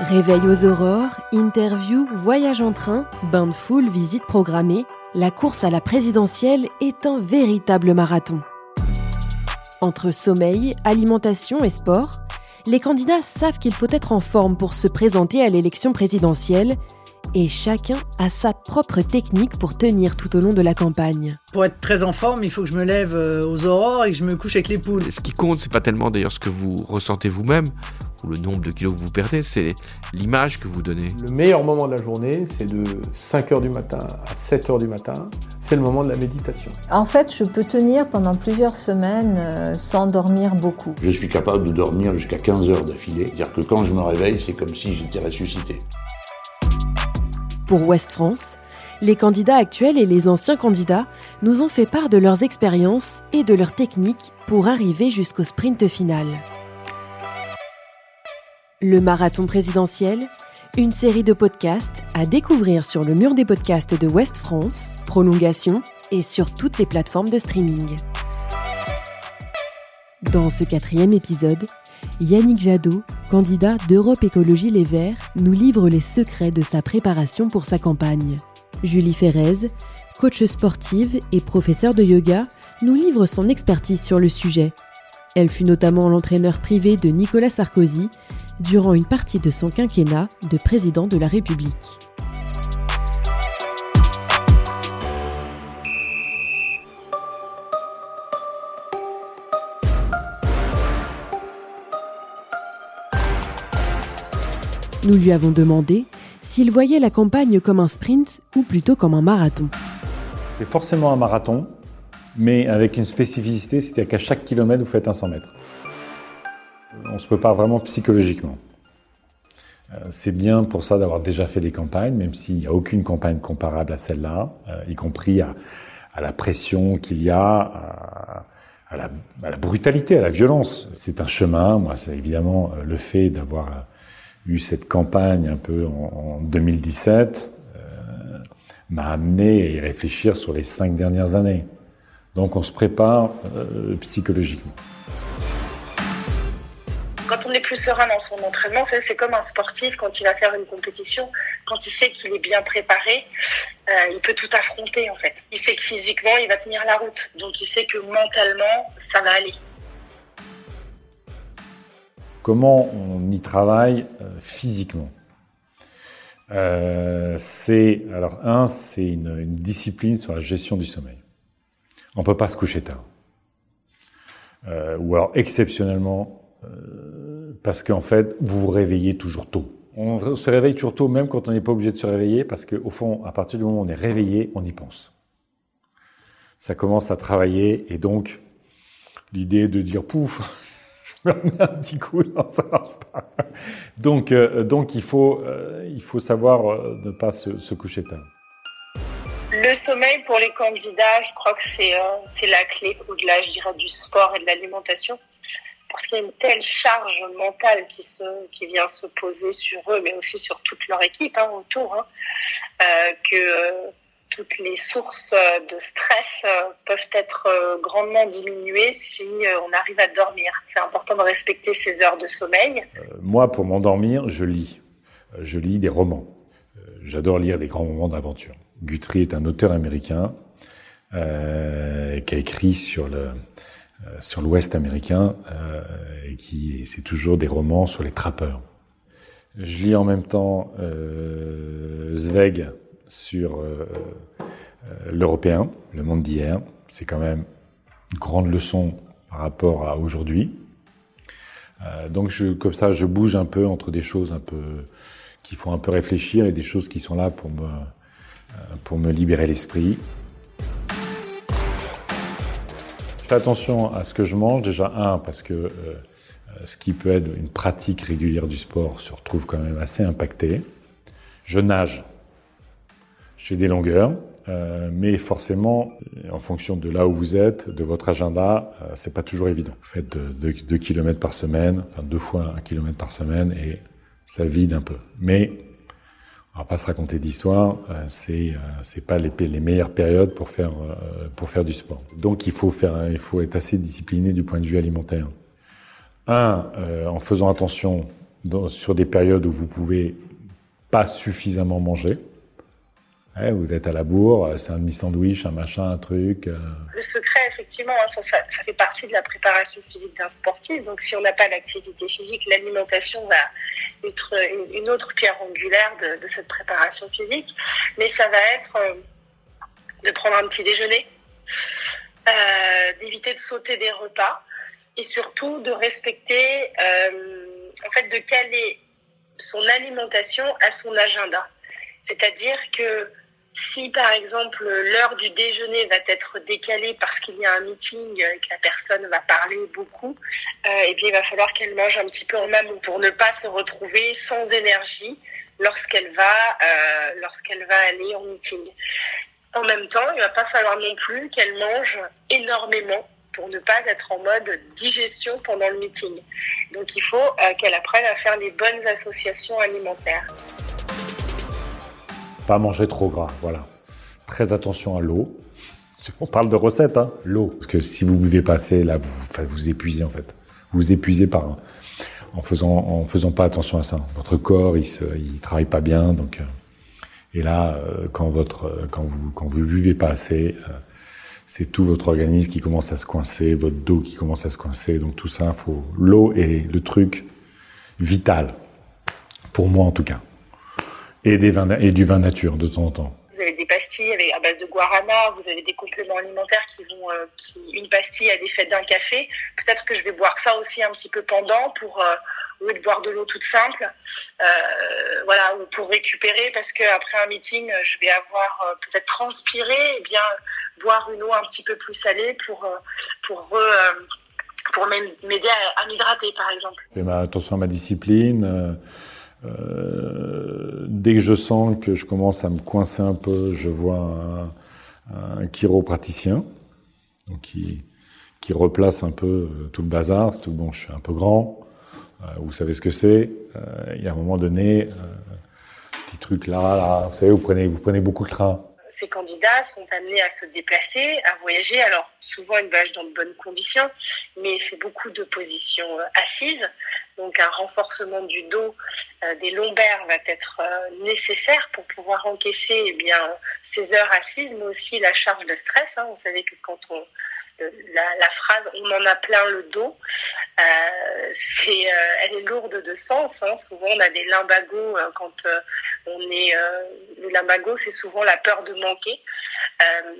Réveil aux aurores, interview, voyage en train, bain de foule, visite programmée, la course à la présidentielle est un véritable marathon. Entre sommeil, alimentation et sport, les candidats savent qu'il faut être en forme pour se présenter à l'élection présidentielle et chacun a sa propre technique pour tenir tout au long de la campagne. Pour être très en forme, il faut que je me lève euh, aux aurores et que je me couche avec les poules. Ce qui compte, c'est pas tellement d'ailleurs ce que vous ressentez vous-même ou le nombre de kilos que vous perdez, c'est l'image que vous donnez. Le meilleur moment de la journée, c'est de 5h du matin à 7h du matin. C'est le moment de la méditation. En fait, je peux tenir pendant plusieurs semaines euh, sans dormir beaucoup. Je suis capable de dormir jusqu'à 15 heures d'affilée. C'est-à-dire que quand je me réveille, c'est comme si j'étais ressuscité. Pour Ouest France, les candidats actuels et les anciens candidats nous ont fait part de leurs expériences et de leurs techniques pour arriver jusqu'au sprint final. Le marathon présidentiel, une série de podcasts à découvrir sur le mur des podcasts de Ouest France, prolongation et sur toutes les plateformes de streaming. Dans ce quatrième épisode, Yannick Jadot, candidat d'Europe Écologie Les Verts, nous livre les secrets de sa préparation pour sa campagne. Julie Ferrez, coach sportive et professeur de yoga, nous livre son expertise sur le sujet. Elle fut notamment l'entraîneur privé de Nicolas Sarkozy durant une partie de son quinquennat de président de la République. Nous lui avons demandé s'il voyait la campagne comme un sprint ou plutôt comme un marathon. C'est forcément un marathon, mais avec une spécificité, c'est-à-dire qu'à chaque kilomètre, vous faites un 100 mètres. On se prépare vraiment psychologiquement. Euh, c'est bien pour ça d'avoir déjà fait des campagnes, même s'il n'y a aucune campagne comparable à celle-là, euh, y compris à, la pression qu'il y a, à, la, à, la, brutalité, à la violence. C'est un chemin. Moi, c'est évidemment euh, le fait d'avoir eu cette campagne un peu en, 2017 euh, m'a amené à y réfléchir sur les cinq dernières années. Donc on se prépare euh, psychologiquement. Quand on est plus serein dans son entraînement, c'est comme un sportif quand il va faire une compétition, quand il sait qu'il est bien préparé, euh, il peut tout affronter en fait. Il sait que physiquement il va tenir la route, donc il sait que mentalement ça va aller. Comment on y travaille physiquement euh, C'est alors un, c'est une, discipline sur la gestion du sommeil. On peut pas se coucher tard, euh, ou alors exceptionnellement parce qu'en fait vous vous réveillez toujours tôt. On se réveille toujours tôt, même quand on n'est pas obligé de se réveiller, parce qu'au fond, à partir du moment où on est réveillé, on y pense. Ça commence à travailler, et donc l'idée de dire pouf, me remets un petit coup, non, ça marche pas. Donc, euh, donc il faut, euh, il faut savoir euh, ne pas se, coucher tard. Le sommeil pour les candidats, je crois que c'est c'est la clé au-delà, je dirais, du sport et de l'alimentation, parce qu'il y a une telle charge mentale qui se qui vient se poser sur eux, mais aussi sur toute leur équipe hein, autour, hein, que toutes les sources euh, de stress euh, peuvent être euh, grandement diminuées si on arrive à dormir. C'est important de respecter ses heures de sommeil. moi, pour m'endormir, je lis. Je lis des romans. J'adore lire des grands romans d'aventure. Guthrie est un auteur américain qui a écrit sur le sur l'Ouest américain et qui c'est toujours des romans sur les trappeurs. Je lis en même temps Zweig sur euh, euh, l'européen, le monde d'hier. C'est quand même une grande leçon par rapport à aujourd'hui. Euh, donc comme ça, je bouge un peu entre des choses un peu qui font un peu réfléchir et des choses qui sont là pour me pour me libérer l'esprit. Je fais attention à ce que je mange déjà un parce que ce qui peut être une pratique régulière du sport se retrouve quand même assez impacté. Je nage je fais des longueurs, euh, mais forcément, en fonction de là où vous êtes, de votre agenda, euh, c'est pas toujours évident. Vous faites 2 km par semaine, enfin deux fois un kilomètre par semaine, et ça vide un peu. Mais on va pas se raconter d'histoire, euh, c'est euh, c'est pas les, les meilleures périodes pour faire euh, pour faire du sport. Donc il faut faire, il faut être assez discipliné du point de vue alimentaire. Un, en faisant attention sur des périodes où vous pouvez pas suffisamment manger. Vous êtes à la bourre, c'est un demi-sandwich, un machin, un truc. euh. Le secret, effectivement, hein, ça, fait partie de la préparation physique d'un sportif. Donc, si on n'a pas d'activité physique, l'alimentation va être une, une autre pierre angulaire de, cette préparation physique. Mais ça va être euh, de prendre un petit déjeuner, euh, d'éviter de sauter des repas et surtout de respecter, euh, en fait, de caler son alimentation à son agenda. C'est-à-dire que si par exemple l'heure du déjeuner va être décalée parce qu'il y a un meeting et que la personne va parler beaucoup, euh, et bien il va falloir qu'elle mange un petit peu en amont pour ne pas se retrouver sans énergie lorsqu'elle va euh, va aller en meeting. En même temps, il va pas falloir non plus qu'elle mange énormément pour ne pas être en mode digestion pendant le meeting. Donc il faut euh, qu'elle apprenne à faire les bonnes associations alimentaires. Pas manger trop gras, voilà. Très attention à l'eau. On parle de recettes, hein, l'eau. Parce que si vous buvez pas assez, là, vous vous épuisez en fait. Vous vous épuisez par en faisant en faisant pas attention à ça. Votre corps, il se, il travaille pas bien, donc. euh, et là, euh, quand votre euh, quand vous quand vous buvez pas assez, c'est tout votre organisme qui commence à se coincer, votre dos qui commence à se coincer. Donc tout ça, faut l'eau est le truc vital pour moi en tout cas. Et des vins et du vin nature de temps en temps. Vous avez des pastilles avec, à base de guarana, vous avez des compléments alimentaires qui vont, euh, qui, une pastille à l'effet d'un café. Peut-être que je vais boire ça aussi un petit peu pendant pour, euh, au lieu de boire de l'eau toute simple, euh, voilà, ou pour récupérer parce que après un meeting, je vais avoir euh, peut-être transpiré, et bien boire une eau un petit peu plus salée pour, euh, pour, euh, pour m'aider à, à m'hydrater par exemple. Je fais ma- attention à ma discipline. Dès que je sens que je commence à me coincer un peu, je vois un, chiropraticien donc qui, qui replace un peu euh, tout le bazar. Que bon, je suis un peu grand. euh, vous savez ce que c'est. Il y a un moment donné, euh, petit truc là, là. Vous savez, vous prenez, vous prenez beaucoup le train. Ces candidats sont amenés à se déplacer, à voyager. Alors, souvent, ils voyagent dans de bonnes conditions, mais c'est beaucoup de positions euh, assises. Donc, un renforcement du dos, euh, des lombaires va être euh, nécessaire pour pouvoir encaisser eh bien, ces heures assises, mais aussi la charge de stress. hein. Vous savez que quand on la, phrase on en a plein le dos, c'est, elle est lourde de sens. hein. Souvent, on a des limbagos euh, quand euh, le limbago, c'est souvent la peur de manquer. Euh,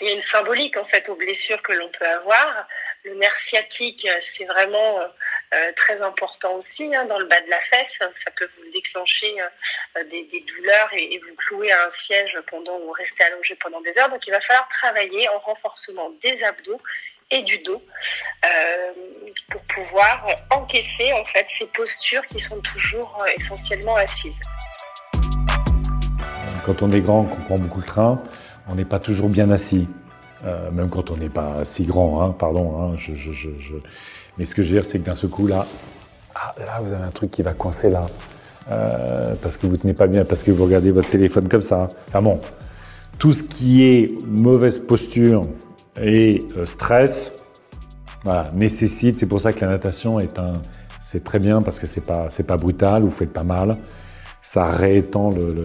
il y a une symbolique en fait aux blessures que l'on peut avoir. Le nerf sciatique, euh, c'est vraiment très important aussi hein, dans le bas de la fesse. Ça peut vous déclencher des, douleurs et, vous clouer à un siège pendant ou rester allongé pendant des heures. Donc il va falloir travailler en renforcement des abdos et du dos pour pouvoir encaisser en fait ces postures qui sont toujours essentiellement assises. Quand on est grand, qu'on prend beaucoup le train, on n'est pas toujours bien assis. Euh, même quand on n'est pas si grand, hein, pardon. Hein, Mais ce que je veux dire, c'est que d'un seul coup, là, ah, là, vous avez un truc qui va coincer là. Euh, parce que vous tenez pas bien, parce que vous regardez votre téléphone comme ça. Enfin bon, tout ce qui est mauvaise posture et euh, stress, nécessite. C'est pour ça que la natation est un, c'est très bien parce que c'est pas, pas brutal, vous faites pas mal. Ça réétend le-